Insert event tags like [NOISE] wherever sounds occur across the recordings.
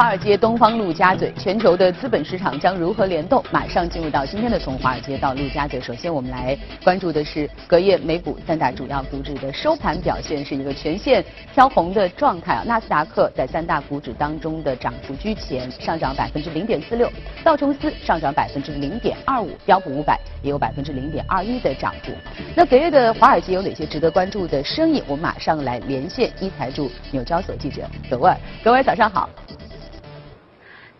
华尔街，东方陆家嘴，全球的资本市场将如何联动？马上进入到今天的从华尔街到陆家嘴。首先，我们来关注的是隔夜美股三大主要股指的收盘表现，是一个全线飘红的状态啊。纳斯达克在三大股指当中的涨幅居前，上涨百分之零点四六；道琼斯上涨百分之零点二五；标普五百也有百分之零点二一的涨幅。那隔夜的华尔街有哪些值得关注的生意？我们马上来连线一财驻纽交所记者葛威尔。各位早上好。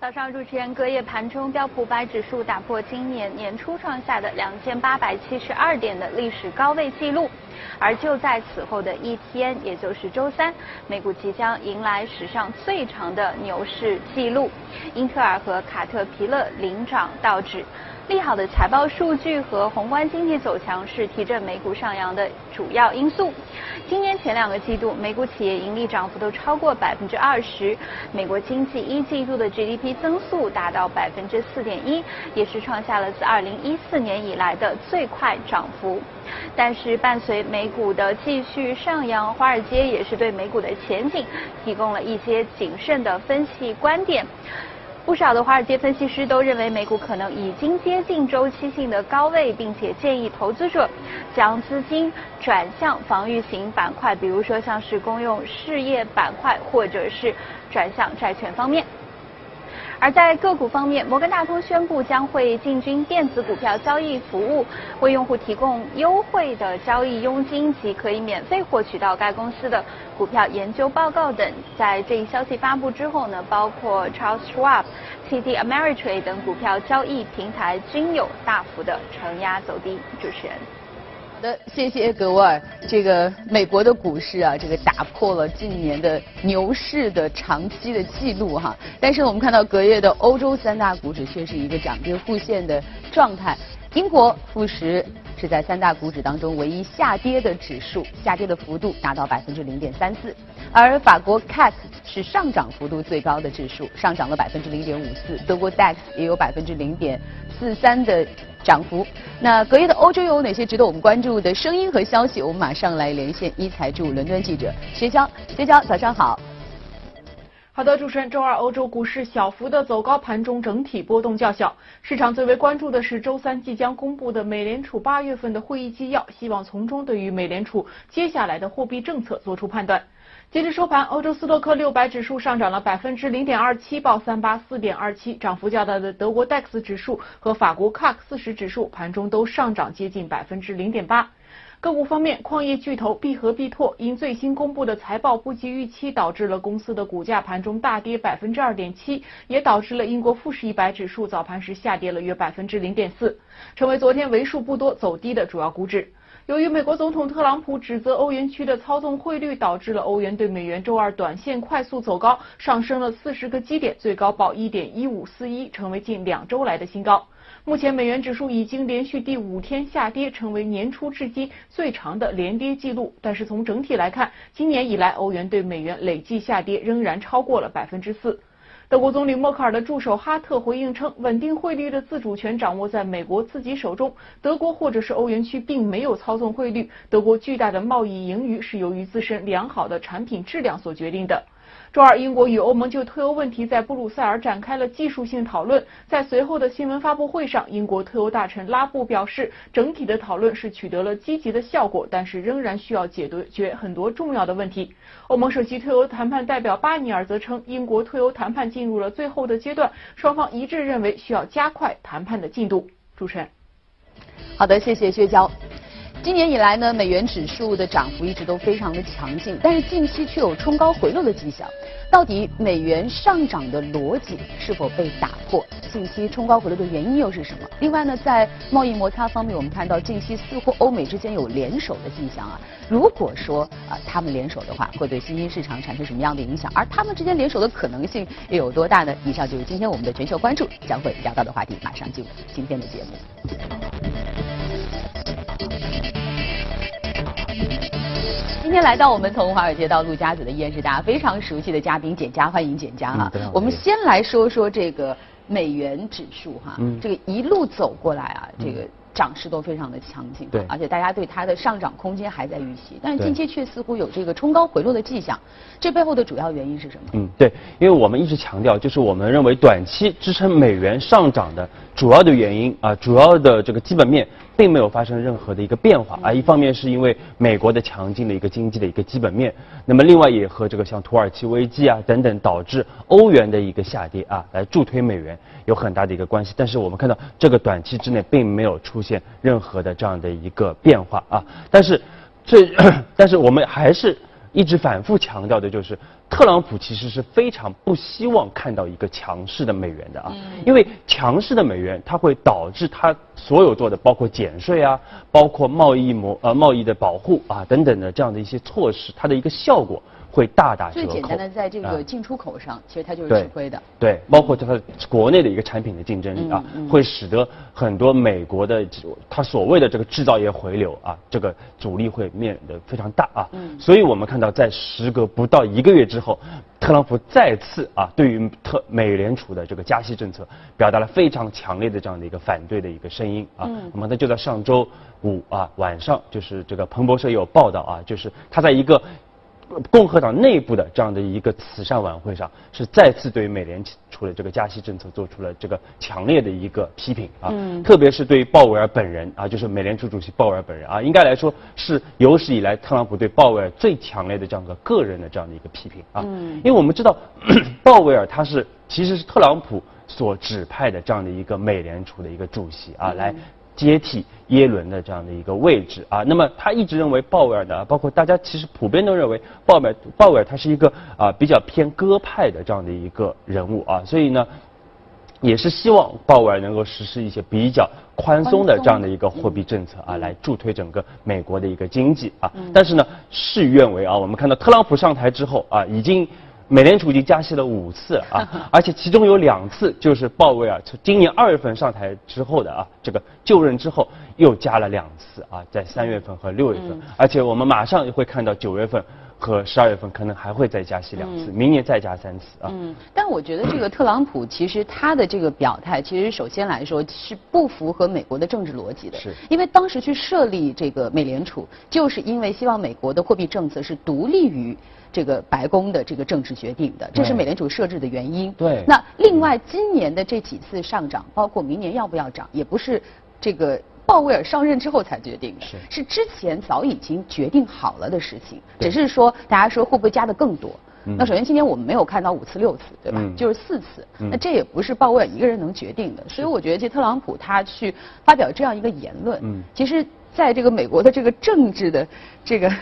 早上，主持人隔夜盘中，标普百指数打破今年年初创下的两千八百七十二点的历史高位记录，而就在此后的一天，也就是周三，美股即将迎来史上最长的牛市记录，英特尔和卡特皮勒领涨道指。利好的财报数据和宏观经济走强是提振美股上扬的主要因素。今年前两个季度，美股企业盈利涨幅都超过百分之二十。美国经济一季度的 GDP 增速达到百分之四点一，也是创下了自二零一四年以来的最快涨幅。但是，伴随美股的继续上扬，华尔街也是对美股的前景提供了一些谨慎的分析观点。不少的华尔街分析师都认为，美股可能已经接近周期性的高位，并且建议投资者将资金转向防御型板块，比如说像是公用事业板块，或者是转向债券方面。而在个股方面，摩根大通宣布将会进军电子股票交易服务，为用户提供优惠的交易佣金及可以免费获取到该公司的股票研究报告等。在这一消息发布之后呢，包括 Charles Schwab、TD Ameritrade 等股票交易平台均有大幅的承压走低。主持人。的，谢谢格沃尔。这个美国的股市啊，这个打破了近年的牛市的长期的记录哈。但是我们看到隔夜的欧洲三大股指却是一个涨跌互现的状态。英国富时是在三大股指当中唯一下跌的指数，下跌的幅度达到百分之零点三四。而法国 CAC 是上涨幅度最高的指数，上涨了百分之零点五四。德国 DAX 也有百分之零点四三的。涨幅。那隔夜的欧洲又有哪些值得我们关注的声音和消息？我们马上来连线一财驻伦敦记者薛娇。薛娇，早上好。好的，主持人，周二欧洲股市小幅的走高，盘中整体波动较小。市场最为关注的是周三即将公布的美联储八月份的会议纪要，希望从中对于美联储接下来的货币政策做出判断。截至收盘，欧洲斯托克六百指数上涨了百分之零点二七，报三八四点二七。涨幅较大的德国 DAX 指数和法国 CAC 四十指数盘中都上涨接近百分之零点八。个股方面，矿业巨头必和必拓因最新公布的财报不及预期，导致了公司的股价盘中大跌百分之二点七，也导致了英国富时一百指数早盘时下跌了约百分之零点四，成为昨天为数不多走低的主要股指。由于美国总统特朗普指责欧元区的操纵汇率，导致了欧元对美元周二短线快速走高，上升了四十个基点，最高报一点一五四一，成为近两周来的新高。目前美元指数已经连续第五天下跌，成为年初至今最长的连跌记录。但是从整体来看，今年以来欧元对美元累计下跌仍然超过了百分之四。德国总理默克尔的助手哈特回应称，稳定汇率的自主权掌握在美国自己手中，德国或者是欧元区并没有操纵汇率。德国巨大的贸易盈余是由于自身良好的产品质量所决定的。周二，英国与欧盟就退欧问题在布鲁塞尔展开了技术性讨论。在随后的新闻发布会上，英国退欧大臣拉布表示，整体的讨论是取得了积极的效果，但是仍然需要解决很多重要的问题。欧盟首席退欧谈判代表巴尼尔则称，英国退欧谈判进入了最后的阶段，双方一致认为需要加快谈判的进度。主持人，好的，谢谢薛娇。今年以来呢，美元指数的涨幅一直都非常的强劲，但是近期却有冲高回落的迹象。到底美元上涨的逻辑是否被打破？近期冲高回落的原因又是什么？另外呢，在贸易摩擦方面，我们看到近期似乎欧美之间有联手的迹象啊。如果说啊他们联手的话，会对新兴市场产生什么样的影响？而他们之间联手的可能性又有多大呢？以上就是今天我们的全球关注将会聊到的话题，马上进入今天的节目。今天来到我们从华尔街到陆家嘴的依然是大家非常熟悉的嘉宾简佳，欢迎简佳哈。我们先来说说这个美元指数哈，这个一路走过来啊，这个涨势都非常的强劲，对而且大家对它的上涨空间还在预期，但是近期却似乎有这个冲高回落的迹象，这背后的主要原因是什么？嗯，对，因为我们一直强调，就是我们认为短期支撑美元上涨的主要的原因啊，主要的这个基本面并没有发生任何的一个变化啊。一方面是因为美国的强劲的一个经济的一个基本面，那么另外也和这个像土耳其危机啊等等导致欧元的一个下跌啊，来助推美元有很大的一个关系。但是我们看到这个短期之内并没有出现任何的这样的一个变化啊，但是这 [COUGHS] 但是我们还是。一直反复强调的就是，特朗普其实是非常不希望看到一个强势的美元的啊，因为强势的美元它会导致他所有做的，包括减税啊，包括贸易模呃贸易的保护啊等等的这样的一些措施，它的一个效果会大打折扣。最简单的，在这啊个进出口上，其实它就是对吃亏的。对，包括它国内的一个产品的竞争力啊，嗯嗯会使得很多美国的它所谓的这个制造业回流啊，这个阻力会面的非常大啊。嗯所以我们看到，在时隔不到一个月之后，特朗普再次啊对于特美联储的这个加息政策表达了非常强烈的这样的一个反对的一个声音啊。嗯那么他就在上周五啊晚上，就是这个彭博社有报道啊，就是他在一个。共和党内部的这样的一个慈善晚会上，是再次对于美联储的这个加息政策做出了这个强烈的一个批评啊，嗯。特别是对于鲍威尔本人啊，就是美联储主席鲍威尔本人啊，应该来说是有史以来特朗普对鲍威尔最强烈的这样的个人的这样的一个批评啊，嗯。因为我们知道 [COUGHS] 鲍威尔他是其实是特朗普所指派的这样的一个美联储的一个主席啊，来。接替耶伦的这样的一个位置啊，那么他一直认为鲍威尔呢，包括大家其实普遍都认为鲍威尔鲍威尔他是一个啊比较偏鸽派的这样的一个人物啊，所以呢，也是希望鲍威尔能够实施一些比较宽松的这样的一个货币政策啊，来助推整个美国的一个经济啊。但是呢，事与愿违啊，我们看到特朗普上台之后啊，已经。美联储已经加息了五次啊，[LAUGHS] 而且其中有两次就是鲍威尔从今年二月份上台之后的啊，这个就任之后又加了两次啊，在三月份和六月份，而且我们马上会看到九月份和十二月份可能还会再加息两次，明年再加三次啊。嗯，但我觉得这个特朗普其实他的这个表态，其实首先来说是不符合美国的政治逻辑的。是因为当时去设立这个美联储，就是因为希望美国的货币政策是独立于。这个白宫的这个政治决定的，这是美联储设置的原因。对。那另外，今年的这几次上涨，包括明年要不要涨，也不是这个鲍威尔上任之后才决定的，是。之前早已经决定好了的事情，只是说大家说会不会加的更多。嗯。那首先今年我们没有看到五次六次，对吧？嗯。就是四次。嗯。那这也不是鲍威尔一个人能决定的，所以我觉得这特朗普他去发表这样一个言论，嗯。其实在这个美国的这个政治的这个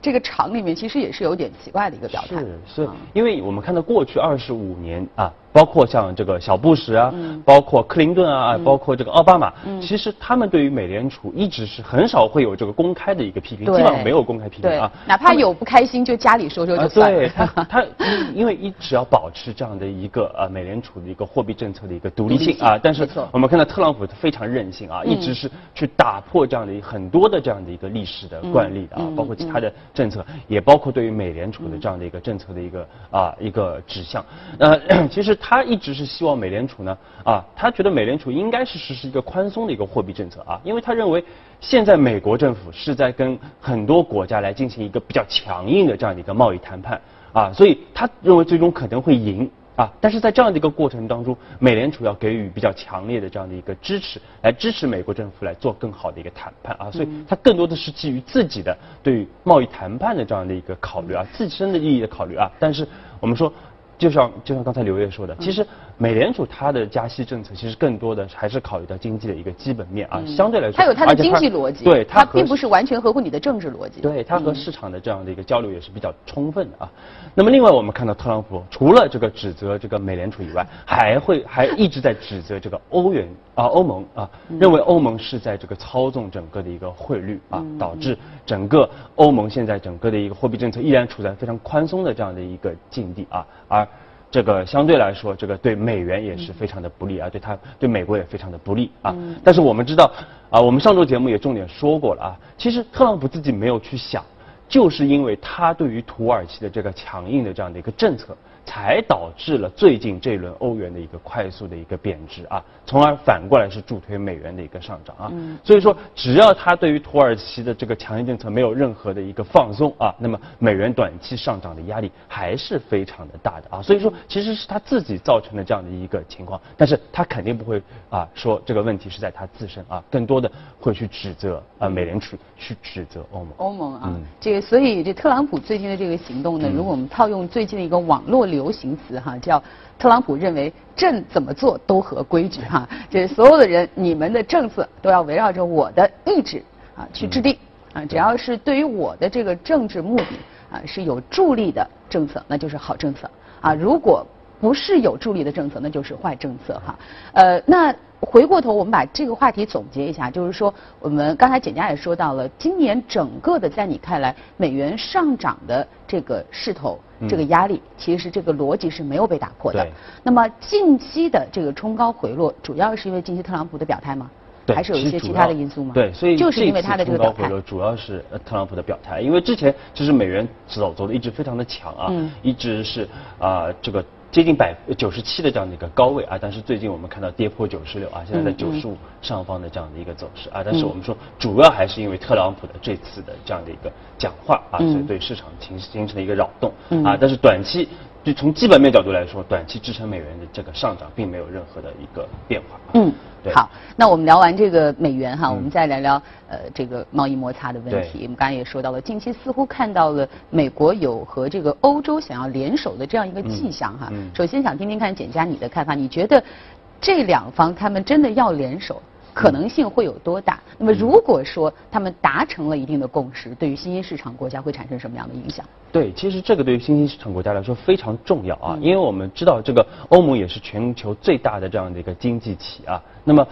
这个厂里面，其实也是有点奇怪的一个表态。是是啊，因为我们看到过去二十五年啊，包括像这个小布什啊，嗯。包括克林顿啊，包括这个奥巴马，嗯。其实他们对于美联储一直是很少会有这个公开的一个批评，基本上没有公开批评啊，，哪怕有不开心，就家里说说啊，就算了。[LAUGHS] 对他，他因因为一直要保持这样的一个呃美联储的一个货币政策的一个独立性性啊，但是我们看到特朗普非常任性啊，嗯。一直是去打破这样的一很多的这样的一个历史的惯例的啊包括其他的政策，也包括对于美联储的这样的一个政策的一个啊一个指向。呃，[CLEARS THROAT] 其实他一直是希望美联储呢啊，他觉得美联储应该是实施一个宽松的一个货币政策啊，因为他认为现在美国政府是在跟很多国家来进行一个比较强硬的这样的一个贸易谈判啊，所以他认为最终可能会赢。啊，但是在这样的一个过程当中，美联储要给予比较强烈的这样的一个支持，来支持美国政府来做更好的一个谈判啊，所以它更多的是基于自己的对于贸易谈判的这样的一个考虑啊，自身的利益的考虑啊。但是我们说，就像就像刚才刘烨说的，其实美联储它的加息政策其实更多的还是考虑到经济的一个基本面啊，相对来说，它有它的经济逻辑，对和它并不是完全合乎你的政治逻辑。对，它和市场的这样的一个交流也是比较充分的啊。那么另外我们看到特朗普除了这个指责这个美联储以外，还会 [LAUGHS] 还一直在指责这个欧元啊欧盟啊，认为欧盟是在这个操纵整个的一个汇率啊，导致整个欧盟现在整个的一个货币政策依然处在非常宽松的这样的一个境地啊，而。这个相对来说，这个对美元也是非常的不利啊，对它对美国也非常的不利啊。但是我们知道啊，我们上周节目也重点说过了啊，其实特朗普自己没有去想就是因为他对于土耳其的这个强硬的这样的一个政策。才导致了最近这一轮欧元的一个快速的一个贬值啊，从而反过来是助推美元的一个上涨啊。所以说，只要它对于土耳其的这个强硬政策没有任何的一个放松啊，那么美元短期上涨的压力还是非常的大的啊。所以说，其实是他自己造成的这样的一个情况，但是他肯定不会啊说这个问题是在他自身啊，更多的会去指责啊美联储，去指责欧盟。欧盟啊，这个所以这特朗普最近的这个行动呢，如果我们套用最近的一个网络流。流行词哈叫特朗普认为朕怎么做都合规矩哈，就是所有的人你们的政策都要围绕着我的意志啊去制定啊，只要是对于我的这个政治目的啊是有助力的政策，那就是好政策啊，如果不是有助力的政策，那就是坏政策哈。呃，那回过头我们把这个话题总结一下，就是说我们刚才简佳也说到了，今年整个的在你看来美元上涨的这个势头。这个压力其实这个逻辑是没有被打破的。那么近期的这个冲高回落，主要是因为近期特朗普的表态吗？还是有一些其他的因素吗？对，所以就是因为他的这个表态，主要是特朗普的表态。因为之前其实美元走走的一直非常的强啊，一直是啊这个。接近百九十七的这样的一个高位啊，但是最近我们看到跌破九十六啊，现在在九十五上方的这样的一个走势啊，但是我们说主要还是因为特朗普的这次的这样的一个讲话啊，所以对市场形形成了一个扰动啊，但是短期。就从基本面角度来说，短期支撑美元的这个上涨并没有任何的一个变化。嗯，好，那我们聊完这个美元哈，我们再聊聊呃这个贸易摩擦的问题。我们刚才也说到了，近期似乎看到了美国有和这个欧洲想要联手的这样一个迹象哈。首先想听听看简佳你的看法，你觉得这两方他们真的要联手？可能性会有多大？那么如果说他们达成了一定的共识，对于新兴市场国家会产生什么样的影响？对，其实这个对于新兴市场国家来说非常重要啊，因为我们知道这个欧盟也是全球最大的这样的一个经济体啊，那么。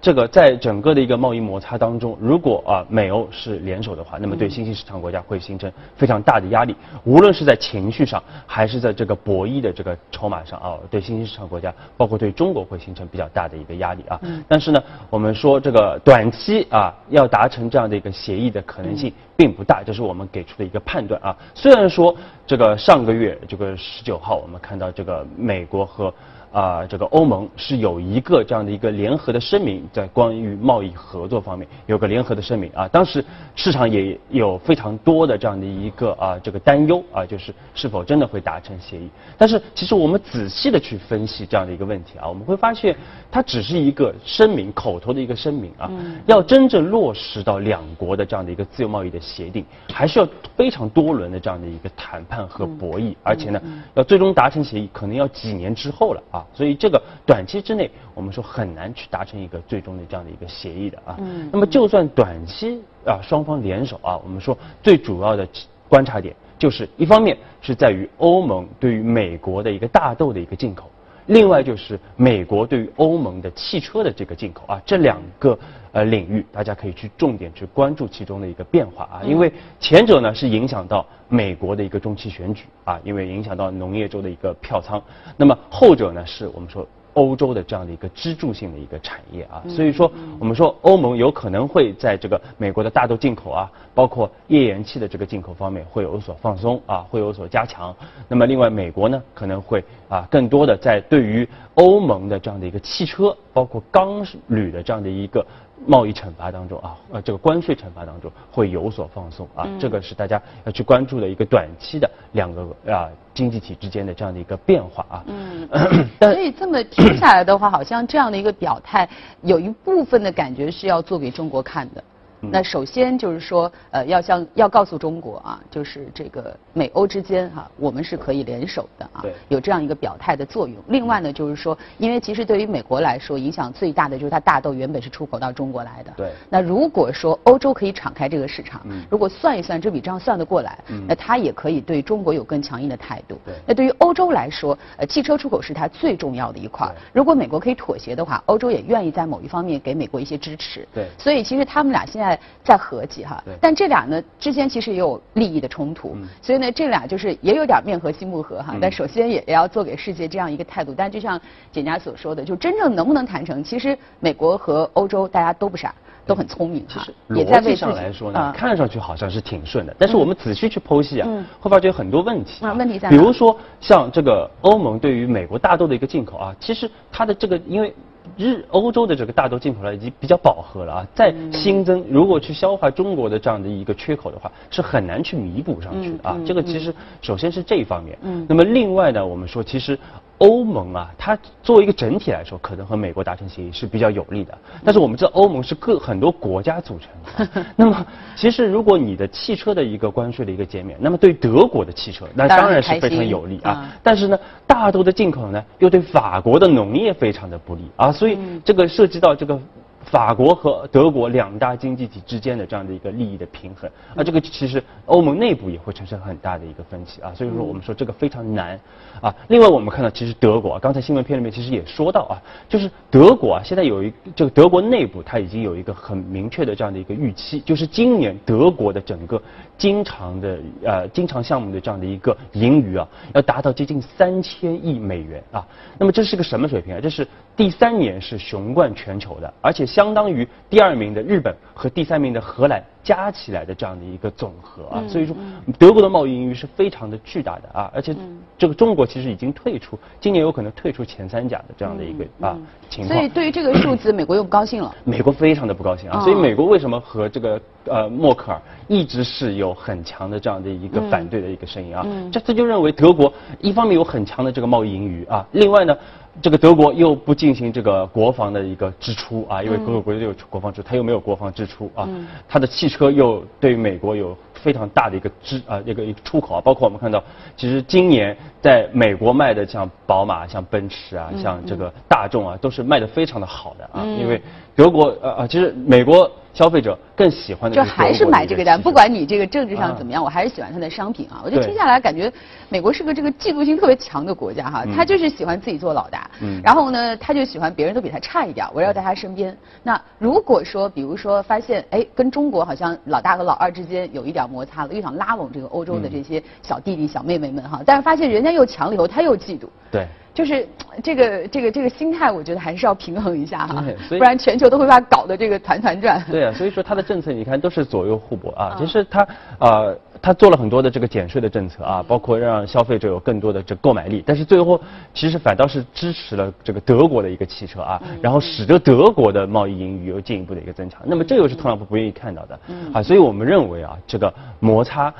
这个在整个的一个贸易摩擦当中，如果啊美欧是联手的话，那么对新兴市场国家会形成非常大的压力，无论是在情绪上，还是在这个博弈的这个筹码上啊，对新兴市场国家，包括对中国会形成比较大的一个压力啊。但是呢，我们说这个短期啊要达成这样的一个协议的可能性并不大，这是我们给出的一个判断啊。虽然说这个上个月这个十九号，我们看到这个美国和啊，这个欧盟是有一个这样的一个联合的声明，在关于贸易合作方面有个联合的声明啊。当时市场也有非常多的这样的一个啊这个担忧啊，就是是否真的会达成协议。但是其实我们仔细的去分析这样的一个问题啊，我们会发现它只是一个声明，口头的一个声明啊。要真正落实到两国的这样的一个自由贸易的协定，还是要非常多轮的这样的一个谈判和博弈，而且呢，要最终达成协议，可能要几年之后了啊。所以这个短期之内，我们说很难去达成一个最终的这样的一个协议的啊。那么就算短期啊双方联手啊，我们说最主要的观察点就是一方面是在于欧盟对于美国的一个大豆的一个进口。另外就是美国对于欧盟的汽车的这个进口啊，这两个呃领域，大家可以去重点去关注其中的一个变化啊，因为前者呢是影响到美国的一个中期选举啊，因为影响到农业州的一个票仓，那么后者呢是我们说。欧洲的这样的一个支柱性的一个产业啊，所以说我们说欧盟有可能会在这个美国的大豆进口啊，包括页岩气的这个进口方面会有所放松啊，会有所加强。那么另外美国呢可能会啊更多的在对于欧盟的这样的一个汽车，包括钢铝的这样的一个。贸易惩罚当中啊，呃，这个关税惩罚当中会有所放松啊，这个是大家要去关注的一个短期的两个啊经济体之间的这样的一个变化啊。嗯，[CLEARS THROAT] 所以这么听下来的话，好像这样的一个表态，有一部分的感觉是要做给中国看的。那首先就是说，呃，要向要告诉中国啊，就是这个美欧之间哈，我们是可以联手的啊，有这样一个表态的作用。另外呢，就是说，因为其实对于美国来说，影响最大的就是它大豆原本是出口到中国来的。对。那如果说欧洲可以敞开这个市场，如果算一算这笔账算得过来，那它也可以对中国有更强硬的态度。对。那对于欧洲来说，呃，汽车出口是它最重要的一块。如果美国可以妥协的话，欧洲也愿意在某一方面给美国一些支持。对。所以其实他们俩现在。在在合计哈。但这俩呢之间其实也有利益的冲突，嗯所以呢这俩就是也有点面和心不和哈。嗯但首先也也要做给世界这样一个态度。但就像简家所说的，就真正能不能谈成，其实美国和欧洲大家都不傻，都很聪明哈，也在逻辑为上来说呢啊，看上去好像是挺顺的，但是我们仔细去剖析啊嗯，会发觉有很多问题啊问题在比如说像这个欧盟对于美国大豆的一个进口啊，其实它的这个因为。日欧洲的这个大豆进口量已经比较饱和了啊，再嗯新增，如果去消化中国的这样的一个缺口的话，是很难去弥补上去的啊。这个其实首先是这一方面。嗯那么另外呢，我们说其实欧盟啊，它作为一个整体来说，可能和美国达成协议是比较有利的。但是我们知道欧盟是各很多国家组成的，[LAUGHS] 那么其实如果你的汽车的一个关税的一个减免，那么对德国的汽车那当然是非常有利啊啊。但是呢，大豆的进口呢，又对法国的农业非常的不利啊，所以这个涉及到这个。法国和德国两大经济体之间的这样的一个利益的平衡，啊，这个其实欧盟内部也会产生很大的一个分歧啊，所以说我们说这个非常难啊。另外我们看到，其实德国啊，刚才新闻片里面其实也说到啊，就是德国啊，现在有一这个德国内部它已经有一个很明确的这样的一个预期，就是今年德国的整个经常的呃经常项目的这样的一个盈余啊，要达到接近三千亿美元啊。那么这是个什么水平啊？这是第三年是雄冠全球的，而且相当于第二名的日本和第三名的荷兰加起来的这样的一个总和啊。所以说，德国的贸易盈余是非常的巨大的啊，而且这个中国其实已经退出，今年有可能退出前三甲的这样的一个啊情况。所以对于这个数字，美国又不高兴了。美国非常的不高兴啊，哦所以美国为什么和这个呃默克尔一直是有很强的这样的一个反对的一个声音啊？这他就认为德国一方面有很强的这个贸易盈余啊，另外呢。这个德国又不进行这个国防的一个支出啊，因为各个国家都有国防支出，它又没有国防支出啊，它的汽车又对美国有非常大的一个支啊一个一个出口啊，包括我们看到，其实今年在美国卖的像宝马、像奔驰啊、像这个大众啊，都是卖的非常的好的啊，因为德国呃呃，其实美国消费者更喜欢的就还是买这个单，不管你这个政治上啊怎么样，我还是喜欢它的商品啊。我就对听下来感觉，美国是个这个嫉妒心特别强的国家哈，他就是喜欢自己做老大，嗯然后呢，他就喜欢别人都比他差一点，围绕在他身边。那如果说，比如说发现，哎，跟中国好像老大和老二之间有一点摩擦了，又想拉拢这个欧洲的嗯这些小弟弟小妹妹们哈，但是发现人家又强了以后，他又嫉妒。对。就是这个这个这个心态，我觉得还是要平衡一下哈对，所以不然全球都会把它搞得这个团团转。对啊，所以说它的政策你看都是左右互搏啊嗯。其实它呃，它做了很多的这个减税的政策啊，包括让消费者有更多的这购买力，但是最后其实反倒是支持了这个德国的一个汽车啊，然后使得德国的贸易盈余有进一步的一个增强。那么这又是特朗普不愿意看到的啊，所以我们认为啊，这个摩擦。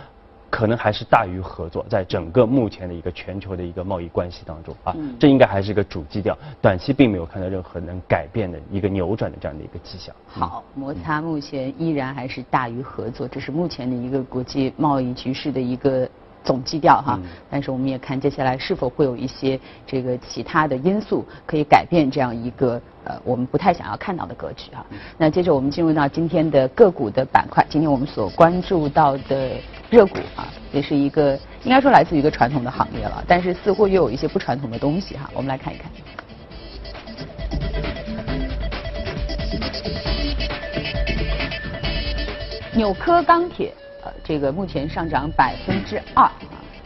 可能还是大于合作，在整个目前的一个全球的一个贸易关系当中啊，这应该还是一个主基调，短期并没有看到任何能改变的一个扭转的这样的一个迹象。好，摩擦目前依然还是大于合作，这是目前的一个国际贸易局势的一个总基调哈。但是我们也看接下来是否会有一些这个其他的因素可以改变这样一个呃我们不太想要看到的格局哈。那接着我们进入到今天的个股的板块，今天我们所关注到的热股啊，也是一个应该说来自于一个传统的行业了，但是似乎又有一些不传统的东西哈。我们来看一看。纽科钢铁，呃，这个目前上涨百分之二啊，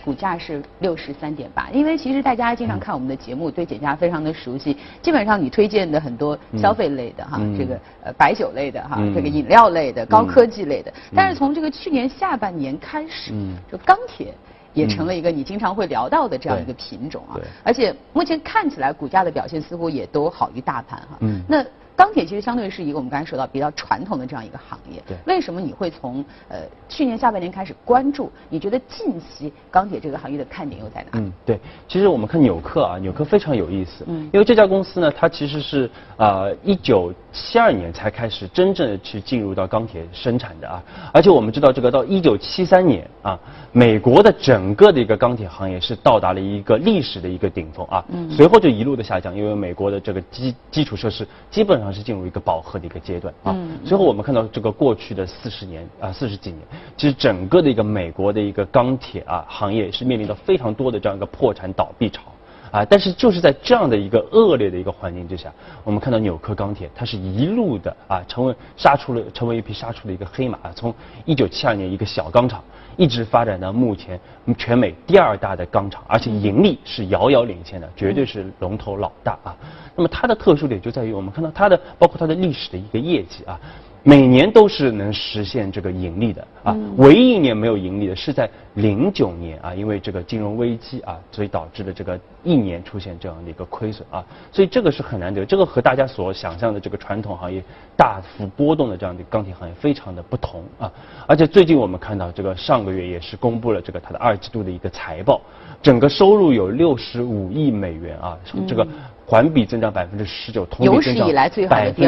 股价是六十三点八。因为其实大家经常看我们的节目，对减价非常的熟悉。基本上你推荐的很多消费类的哈，嗯这个呃白酒类的哈，嗯这个饮料类的、高科技类的。但是从这个去年下半年开始，嗯就钢铁。也成了一个你经常会聊到的这样一个品种啊对，而且目前看起来股价的表现似乎也都好于大盘哈。嗯那钢铁其实相对是一个我们刚才说到比较传统的这样一个行业。对为什么你会从呃去年下半年开始关注？你觉得近期钢铁这个行业的看点又在哪里？嗯，对，其实我们看纽克啊，纽克非常有意思，嗯因为这家公司呢，它其实是呃一九七二年才开始真正的去进入到钢铁生产的啊，而且我们知道这个到一九七三年啊，美国的整个的一个钢铁行业是到达了一个历史的一个顶峰啊，嗯随后就一路的下降，因为美国的这个基基础设施基本上是进入一个饱和的一个阶段啊，嗯随后我们看到这个过去的四十年啊四十几年，其实整个的一个美国的一个钢铁啊行业是面临着非常多的这样一个破产倒闭潮。啊，但是就是在这样的一个恶劣的一个环境之下，我们看到纽科钢铁它是一路的啊，成为杀出了成为一匹杀出的一个黑马，从一九七二年一个小钢厂。一直发展到目前全美第二大的钢厂，而且盈利是遥遥领先的，绝对是龙头老大啊。那么它的特殊点就在于，我们看到它的包括它的历史的一个业绩啊。每年都是能实现这个盈利的啊，唯一一年没有盈利的是在零九年啊，因为这个金融危机啊，所以导致的这个一年出现这样的一个亏损啊，所以这个是很难得，这个和大家所想象的这个传统行业大幅波动的这样的钢铁行业非常的不同啊，而且最近我们看到这个上个月也是公布了这个它的二季度的一个财报，整个收入有六十五亿美元啊，这个。环比增长百分之十九，同比增长百分之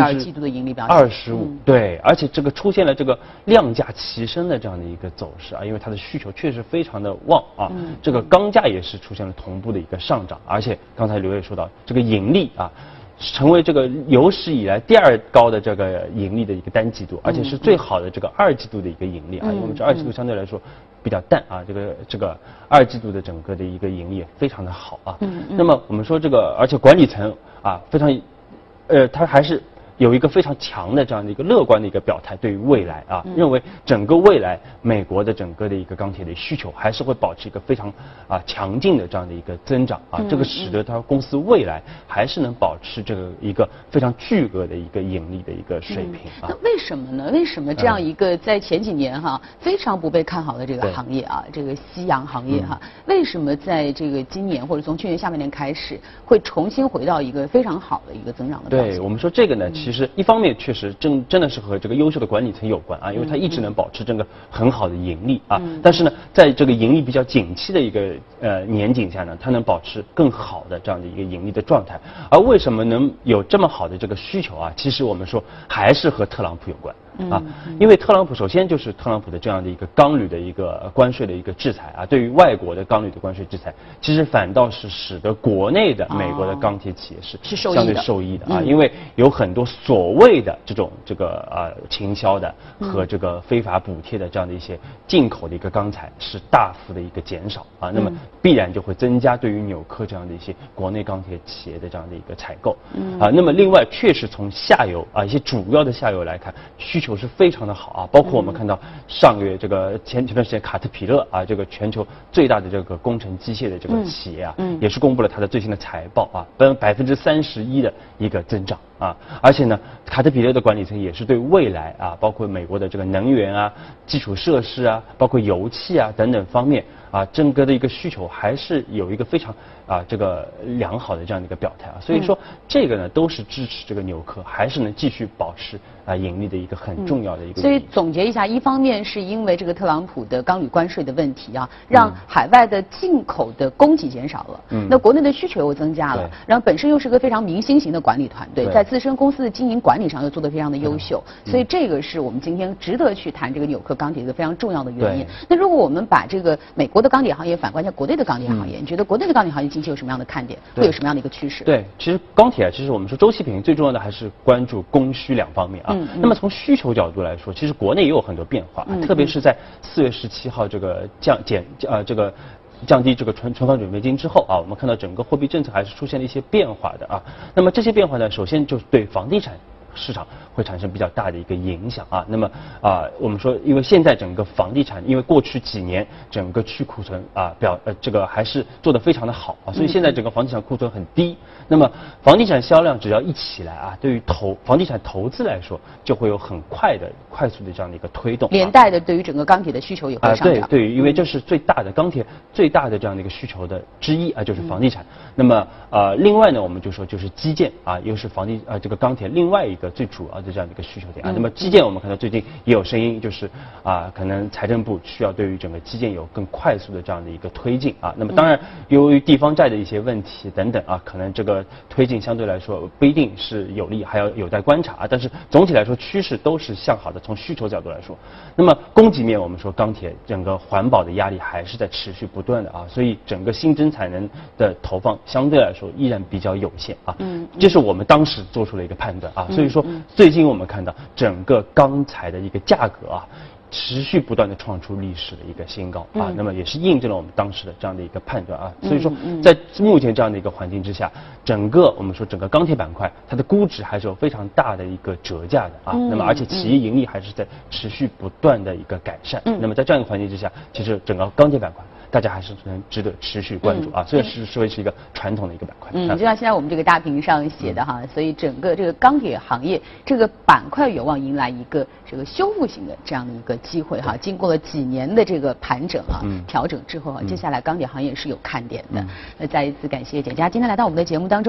二十五。对，而且这个出现了这个量价齐升的这样的一个走势啊，因为它的需求确实非常的旺啊，这个钢价也是出现了同步的一个上涨，而且刚才刘也说到这个盈利啊。成为这个有史以来第二高的这个盈利的一个单季度，而且是最好的这个二季度的一个盈利啊。因为我们这二季度相对来说比较淡啊，这个这个二季度的整个的一个盈利非常的好啊。那么我们说这个，而且管理层啊非常，呃，他还是。有一个非常强的这样的一个乐观的一个表态，对于未来啊，认为整个未来美国的整个的一个钢铁的需求还是会保持一个非常啊强劲的这样的一个增长啊，这个使得它公司未来还是能保持这个一个非常巨额的一个盈利的一个水平啊。那为什么呢？为什么这样一个在前几年哈非常不被看好的这个行业啊，这个夕阳行业哈，为什么在这个今年或者从去年下半年开始会重新回到一个非常好的一个增长的？对我们说这个呢。其实一方面确实真真的是和这个优秀的管理层有关啊，因为它一直能保持这个很好的盈利啊。但是呢，在这个盈利比较景气的一个呃年景下呢，它能保持更好的这样的一个盈利的状态。而为什么能有这么好的这个需求啊？其实我们说还是和特朗普有关。啊，因为特朗普首先就是特朗普的这样的一个钢铝的一个关税的一个制裁啊，对于外国的钢铝的关税制裁，其实反倒是使得国内的美国的钢铁企业是相对受益的啊，因为有很多所谓的这种这个呃倾销的和这个非法补贴的这样的一些进口的一个钢材是大幅的一个减少啊，那么必然就会增加对于纽科这样的一些国内钢铁企业的这样的一个采购。啊，那么另外确实从下游啊一些主要的下游来看需求。求是非常的好啊，包括我们看到上个月这个前前段时间卡特彼勒啊，这个全球最大的这个工程机械的这个企业啊，也是公布了它的最新的财报啊，百百分之三十一的一个增长啊，而且呢，卡特彼勒的管理层也是对未来啊，包括美国的这个能源啊、基础设施啊、包括油气啊等等方面啊，整个的一个需求还是有一个非常。啊，这个良好的这样的一个表态啊，所以说这个呢都是支持这个纽科还是能继续保持啊盈利的一个很重要的一个。所以总结一下，一方面是因为这个特朗普的钢铝关税的问题啊，让海外的进口的供给减少了，嗯，那国内的需求又增加了，然后本身又是个非常明星型的管理团队，在自身公司的经营管理上又做得非常的优秀，所以这个是我们今天值得去谈这个纽克钢铁一个非常重要的原因。那如果我们把这个美国的钢铁行业反观一下国内的钢铁行业，你觉得国内的钢铁行业？近期有什么样的看点？会有什么样的一个趋势？对，其实钢铁啊，其实我们说周期品最重要的还是关注供需两方面啊。那么从需求角度来说，其实国内也有很多变化，特别是在四月十七号这个降减呃这个降低这个存存款准备金之后啊，我们看到整个货币政策还是出现了一些变化的啊。那么这些变化呢，首先就是对房地产。市场会产生比较大的一个影响啊，那么啊，我们说，因为现在整个房地产，因为过去几年整个去库存啊表呃这个还是做得非常的好啊，所以现在整个房地产库存很低。那么房地产销量只要一起来啊，对于投房地产投资来说，就会有很快的、快速的这样的一个推动。连带的，对于整个钢铁的需求也会上涨。啊，对对，因为这是最大的钢铁最大的这样的一个需求的之一啊，就是房地产。那么呃，另外呢，我们就说就是基建啊，又是房地啊这个钢铁另外一个最主要的这样的一个需求点啊。那么基建我们看到最近也有声音，就是啊，可能财政部需要对于整个基建有更快速的这样的一个推进啊。那么当然，由于地方债的一些问题等等啊，可能这个。推进相对来说不一定是有利，还要有待观察啊。但是总体来说趋势都是向好的。从需求角度来说，那么供给面我们说钢铁整个环保的压力还是在持续不断的啊，所以整个新增产能的投放相对来说依然比较有限啊。嗯，这是我们当时做出了一个判断啊。所以说最近我们看到整个钢材的一个价格啊。持续不断的创出历史的一个新高啊，嗯那么也是印证了我们当时的这样的一个判断啊。所以说在目前这样的一个环境之下，整个我们说整个钢铁板块，它的估值还是有非常大的一个折价的啊。嗯那么而且企业盈利还是在持续不断的一个改善。嗯那么在这样一个环境之下，其实整个钢铁板块。大家还是能值得持续关注啊，虽然是说是一个传统的一个板块。嗯，啊就像现在我们这个大屏上写的哈，所以整个这个钢铁行业这个板块有望迎来一个这个修复型的这样的一个机会哈。经过了几年的这个盘整啊、嗯调整之后啊，接下来钢铁行业是有看点的嗯。那再一次感谢简佳今天来到我们的节目当中。